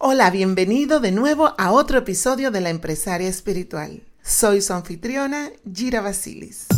Hola, bienvenido de nuevo a otro episodio de La Empresaria Espiritual. Soy su anfitriona, Gira Basilis.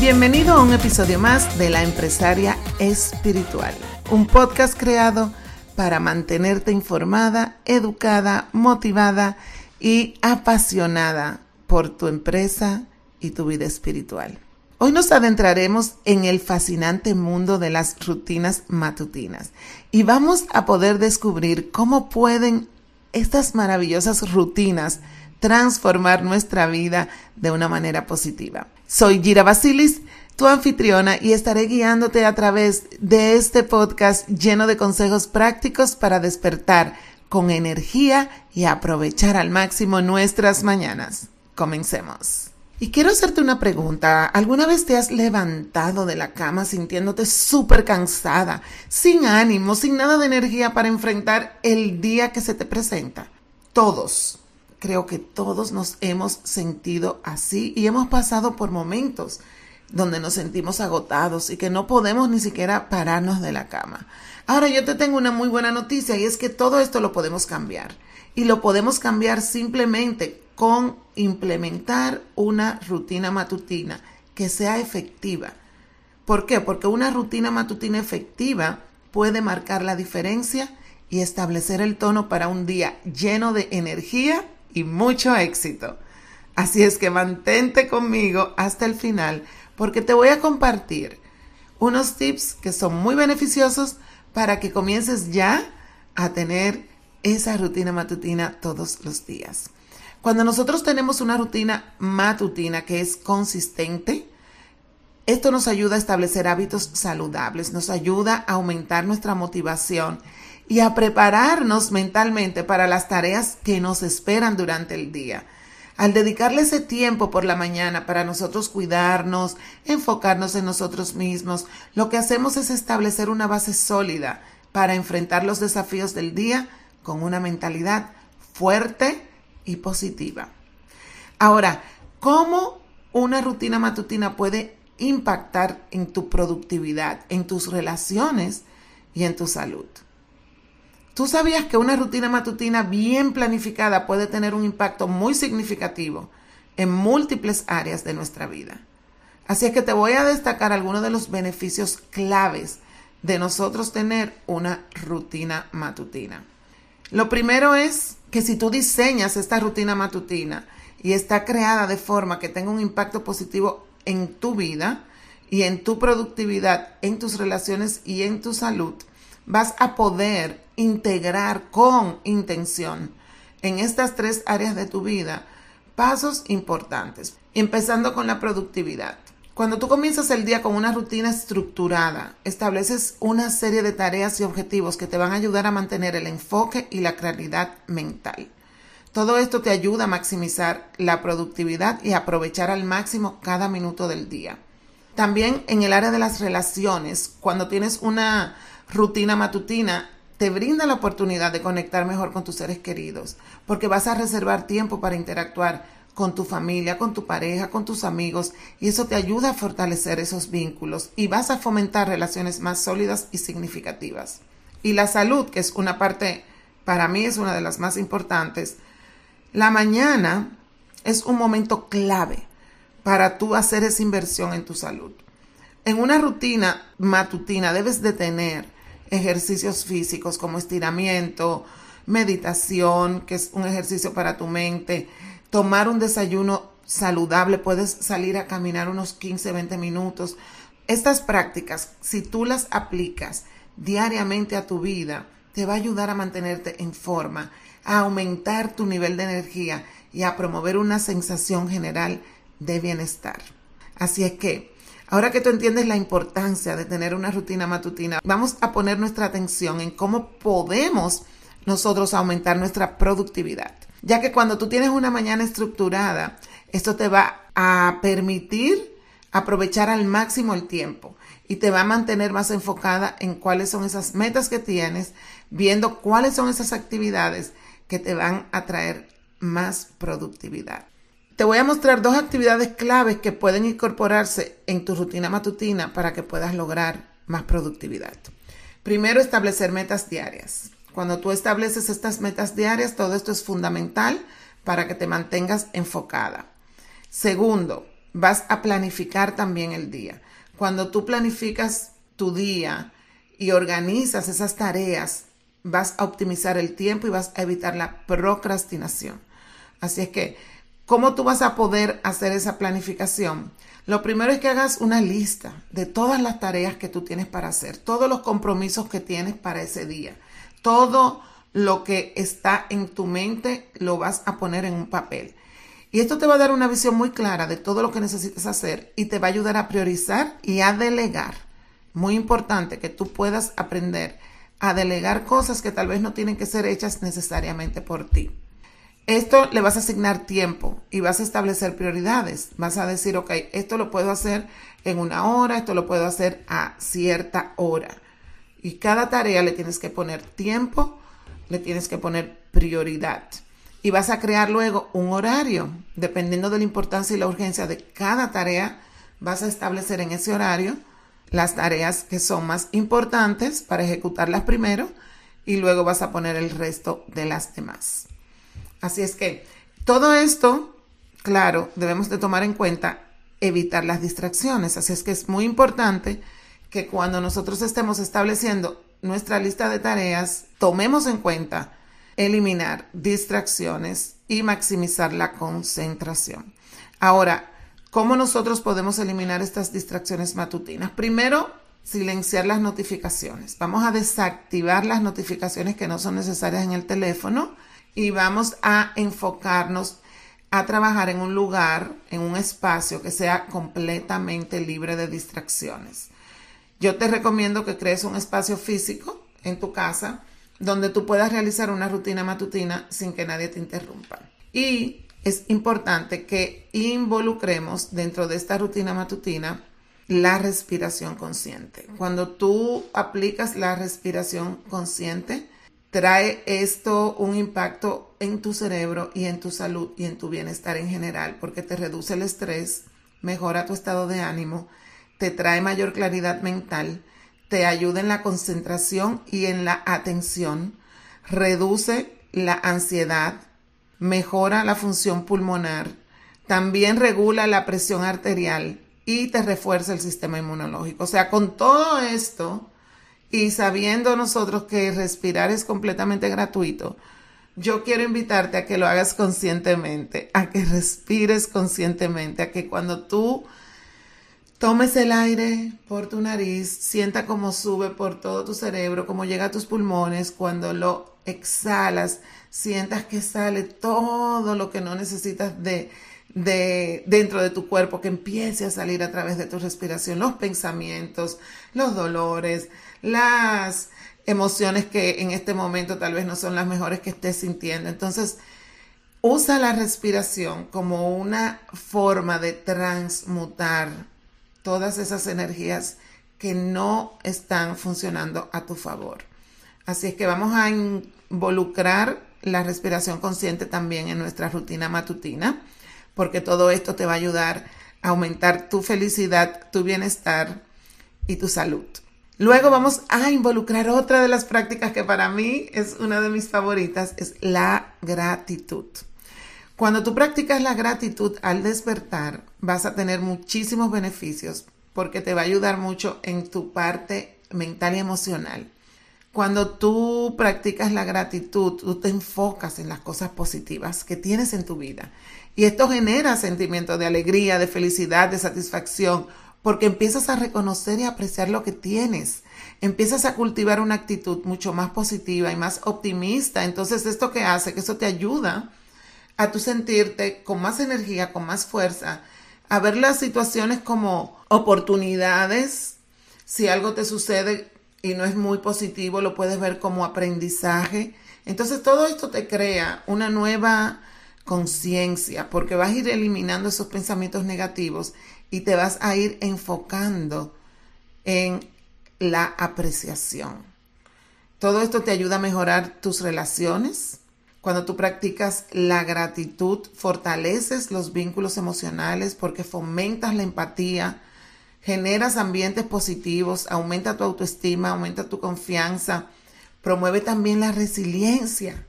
Bienvenido a un episodio más de La Empresaria Espiritual, un podcast creado para mantenerte informada, educada, motivada y apasionada por tu empresa y tu vida espiritual. Hoy nos adentraremos en el fascinante mundo de las rutinas matutinas y vamos a poder descubrir cómo pueden estas maravillosas rutinas transformar nuestra vida de una manera positiva. Soy Gira Basilis, tu anfitriona, y estaré guiándote a través de este podcast lleno de consejos prácticos para despertar con energía y aprovechar al máximo nuestras mañanas. Comencemos. Y quiero hacerte una pregunta. ¿Alguna vez te has levantado de la cama sintiéndote súper cansada, sin ánimo, sin nada de energía para enfrentar el día que se te presenta? Todos, creo que todos nos hemos sentido así y hemos pasado por momentos donde nos sentimos agotados y que no podemos ni siquiera pararnos de la cama. Ahora yo te tengo una muy buena noticia y es que todo esto lo podemos cambiar. Y lo podemos cambiar simplemente con implementar una rutina matutina que sea efectiva. ¿Por qué? Porque una rutina matutina efectiva puede marcar la diferencia y establecer el tono para un día lleno de energía y mucho éxito. Así es que mantente conmigo hasta el final porque te voy a compartir unos tips que son muy beneficiosos para que comiences ya a tener esa rutina matutina todos los días. Cuando nosotros tenemos una rutina matutina que es consistente, esto nos ayuda a establecer hábitos saludables, nos ayuda a aumentar nuestra motivación y a prepararnos mentalmente para las tareas que nos esperan durante el día. Al dedicarle ese tiempo por la mañana para nosotros cuidarnos, enfocarnos en nosotros mismos, lo que hacemos es establecer una base sólida para enfrentar los desafíos del día con una mentalidad fuerte, y positiva. Ahora, ¿cómo una rutina matutina puede impactar en tu productividad, en tus relaciones y en tu salud? ¿Tú sabías que una rutina matutina bien planificada puede tener un impacto muy significativo en múltiples áreas de nuestra vida? Así es que te voy a destacar algunos de los beneficios claves de nosotros tener una rutina matutina. Lo primero es que si tú diseñas esta rutina matutina y está creada de forma que tenga un impacto positivo en tu vida y en tu productividad, en tus relaciones y en tu salud, vas a poder integrar con intención en estas tres áreas de tu vida pasos importantes, empezando con la productividad. Cuando tú comienzas el día con una rutina estructurada, estableces una serie de tareas y objetivos que te van a ayudar a mantener el enfoque y la claridad mental. Todo esto te ayuda a maximizar la productividad y aprovechar al máximo cada minuto del día. También en el área de las relaciones, cuando tienes una rutina matutina, te brinda la oportunidad de conectar mejor con tus seres queridos, porque vas a reservar tiempo para interactuar con tu familia, con tu pareja, con tus amigos, y eso te ayuda a fortalecer esos vínculos y vas a fomentar relaciones más sólidas y significativas. Y la salud, que es una parte, para mí es una de las más importantes, la mañana es un momento clave para tú hacer esa inversión en tu salud. En una rutina matutina debes de tener ejercicios físicos como estiramiento, meditación, que es un ejercicio para tu mente, tomar un desayuno saludable, puedes salir a caminar unos 15, 20 minutos. Estas prácticas, si tú las aplicas diariamente a tu vida, te va a ayudar a mantenerte en forma, a aumentar tu nivel de energía y a promover una sensación general de bienestar. Así es que Ahora que tú entiendes la importancia de tener una rutina matutina, vamos a poner nuestra atención en cómo podemos nosotros aumentar nuestra productividad. Ya que cuando tú tienes una mañana estructurada, esto te va a permitir aprovechar al máximo el tiempo y te va a mantener más enfocada en cuáles son esas metas que tienes, viendo cuáles son esas actividades que te van a traer más productividad. Te voy a mostrar dos actividades claves que pueden incorporarse en tu rutina matutina para que puedas lograr más productividad. Primero, establecer metas diarias. Cuando tú estableces estas metas diarias, todo esto es fundamental para que te mantengas enfocada. Segundo, vas a planificar también el día. Cuando tú planificas tu día y organizas esas tareas, vas a optimizar el tiempo y vas a evitar la procrastinación. Así es que, ¿cómo tú vas a poder hacer esa planificación? Lo primero es que hagas una lista de todas las tareas que tú tienes para hacer, todos los compromisos que tienes para ese día, todo lo que está en tu mente lo vas a poner en un papel. Y esto te va a dar una visión muy clara de todo lo que necesitas hacer y te va a ayudar a priorizar y a delegar. Muy importante que tú puedas aprender a delegar cosas que tal vez no tienen que ser hechas necesariamente por ti. Esto le vas a asignar tiempo y vas a establecer prioridades. Vas a decir, ok, esto lo puedo hacer en una hora, esto lo puedo hacer a cierta hora. Y cada tarea le tienes que poner tiempo, le tienes que poner prioridad y vas a crear luego un horario. Dependiendo de la importancia y la urgencia de cada tarea, vas a establecer en ese horario las tareas que son más importantes para ejecutarlas primero y luego vas a poner el resto de las demás. Así es que todo esto, claro, debemos de tomar en cuenta evitar las distracciones. Así es que es muy importante que cuando nosotros estemos estableciendo nuestra lista de tareas, tomemos en cuenta eliminar distracciones y maximizar la concentración. Ahora, ¿cómo nosotros podemos eliminar estas distracciones matutinas? Primero, silenciar las notificaciones. Vamos a desactivar las notificaciones que no son necesarias en el teléfono y vamos a enfocarnos a trabajar en un lugar, en un espacio que sea completamente libre de distracciones. Yo te recomiendo que crees un espacio físico en tu casa donde tú puedas realizar una rutina matutina sin que nadie te interrumpa. Y es importante que involucremos dentro de esta rutina matutina la respiración consciente. Cuando tú aplicas la respiración consciente, trae esto un impacto en tu cerebro y en tu salud y en tu bienestar en general, porque te reduce el estrés, mejora tu estado de ánimo, te trae mayor claridad mental te ayuda en la concentración y en la atención, reduce la ansiedad, mejora la función pulmonar, también regula la presión arterial y te refuerza el sistema inmunológico. O sea, con todo esto y sabiendo nosotros que respirar es completamente gratuito, yo quiero invitarte a que lo hagas conscientemente, a que respires conscientemente, a que cuando tú Tomes el aire por tu nariz, sienta cómo sube por todo tu cerebro, cómo llega a tus pulmones. Cuando lo exhalas, sientas que sale todo lo que no necesitas de, de dentro de tu cuerpo, que empiece a salir a través de tu respiración, los pensamientos, los dolores, las emociones que en este momento tal vez no son las mejores que estés sintiendo. Entonces, usa la respiración como una forma de transmutar todas esas energías que no están funcionando a tu favor. Así es que vamos a involucrar la respiración consciente también en nuestra rutina matutina, porque todo esto te va a ayudar a aumentar tu felicidad, tu bienestar y tu salud. Luego vamos a involucrar otra de las prácticas que para mí es una de mis favoritas, es la gratitud. Cuando tú practicas la gratitud al despertar, vas a tener muchísimos beneficios porque te va a ayudar mucho en tu parte mental y emocional. Cuando tú practicas la gratitud, tú te enfocas en las cosas positivas que tienes en tu vida. Y esto genera sentimientos de alegría, de felicidad, de satisfacción, porque empiezas a reconocer y apreciar lo que tienes. Empiezas a cultivar una actitud mucho más positiva y más optimista. Entonces, esto que hace, que eso te ayuda a tu sentirte con más energía, con más fuerza, a ver las situaciones como oportunidades. Si algo te sucede y no es muy positivo, lo puedes ver como aprendizaje. Entonces todo esto te crea una nueva conciencia porque vas a ir eliminando esos pensamientos negativos y te vas a ir enfocando en la apreciación. Todo esto te ayuda a mejorar tus relaciones. Cuando tú practicas la gratitud, fortaleces los vínculos emocionales porque fomentas la empatía, generas ambientes positivos, aumenta tu autoestima, aumenta tu confianza, promueve también la resiliencia,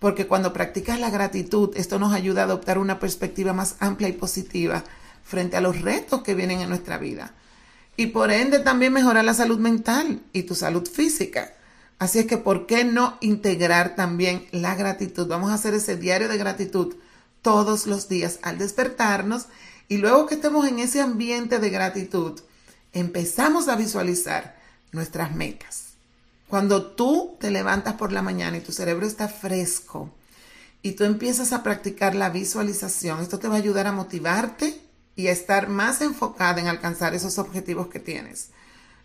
porque cuando practicas la gratitud, esto nos ayuda a adoptar una perspectiva más amplia y positiva frente a los retos que vienen en nuestra vida. Y por ende también mejora la salud mental y tu salud física. Así es que, ¿por qué no integrar también la gratitud? Vamos a hacer ese diario de gratitud todos los días al despertarnos y luego que estemos en ese ambiente de gratitud, empezamos a visualizar nuestras metas. Cuando tú te levantas por la mañana y tu cerebro está fresco y tú empiezas a practicar la visualización, esto te va a ayudar a motivarte y a estar más enfocada en alcanzar esos objetivos que tienes.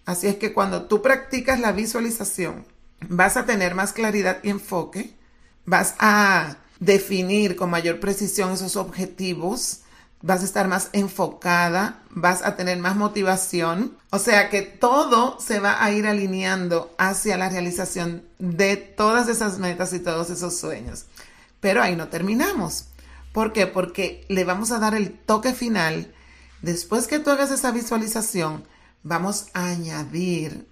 Así es que cuando tú practicas la visualización, vas a tener más claridad y enfoque, vas a definir con mayor precisión esos objetivos, vas a estar más enfocada, vas a tener más motivación. O sea que todo se va a ir alineando hacia la realización de todas esas metas y todos esos sueños. Pero ahí no terminamos. ¿Por qué? Porque le vamos a dar el toque final. Después que tú hagas esa visualización, vamos a añadir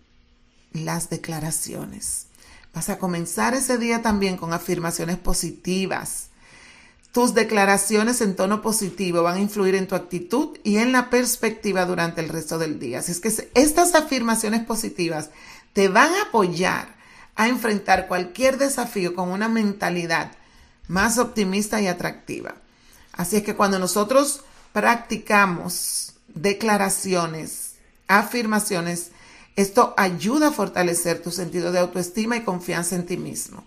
las declaraciones. Vas a comenzar ese día también con afirmaciones positivas. Tus declaraciones en tono positivo van a influir en tu actitud y en la perspectiva durante el resto del día. Así es que estas afirmaciones positivas te van a apoyar a enfrentar cualquier desafío con una mentalidad más optimista y atractiva. Así es que cuando nosotros practicamos declaraciones, afirmaciones, esto ayuda a fortalecer tu sentido de autoestima y confianza en ti mismo.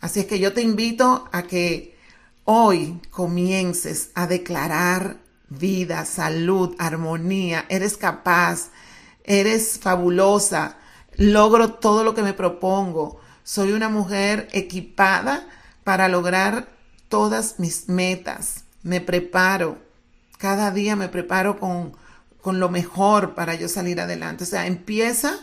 Así es que yo te invito a que hoy comiences a declarar vida, salud, armonía, eres capaz, eres fabulosa, logro todo lo que me propongo, soy una mujer equipada para lograr todas mis metas. Me preparo, cada día me preparo con, con lo mejor para yo salir adelante. O sea, empieza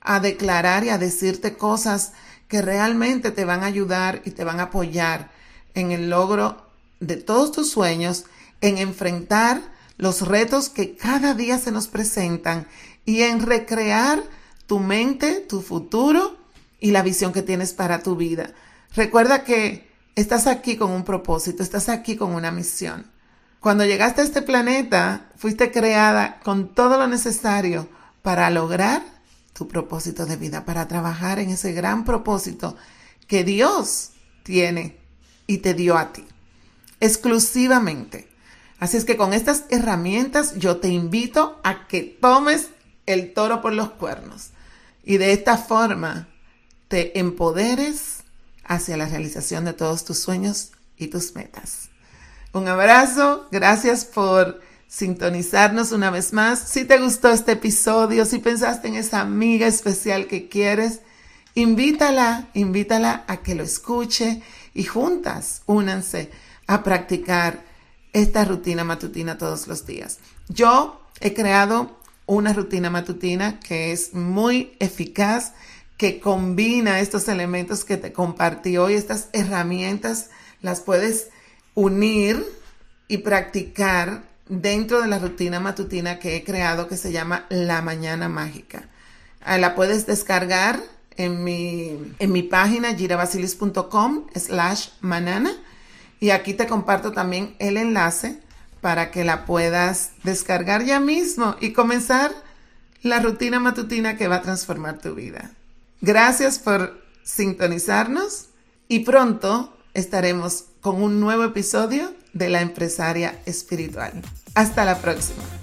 a declarar y a decirte cosas que realmente te van a ayudar y te van a apoyar en el logro de todos tus sueños, en enfrentar los retos que cada día se nos presentan y en recrear tu mente, tu futuro y la visión que tienes para tu vida. Recuerda que Estás aquí con un propósito, estás aquí con una misión. Cuando llegaste a este planeta, fuiste creada con todo lo necesario para lograr tu propósito de vida, para trabajar en ese gran propósito que Dios tiene y te dio a ti, exclusivamente. Así es que con estas herramientas yo te invito a que tomes el toro por los cuernos y de esta forma te empoderes hacia la realización de todos tus sueños y tus metas. Un abrazo, gracias por sintonizarnos una vez más. Si te gustó este episodio, si pensaste en esa amiga especial que quieres, invítala, invítala a que lo escuche y juntas únanse a practicar esta rutina matutina todos los días. Yo he creado una rutina matutina que es muy eficaz que combina estos elementos que te compartí hoy, estas herramientas, las puedes unir y practicar dentro de la rutina matutina que he creado que se llama La Mañana Mágica. Ah, la puedes descargar en mi, en mi página girabasilis.com slash manana y aquí te comparto también el enlace para que la puedas descargar ya mismo y comenzar la rutina matutina que va a transformar tu vida. Gracias por sintonizarnos y pronto estaremos con un nuevo episodio de La Empresaria Espiritual. Hasta la próxima.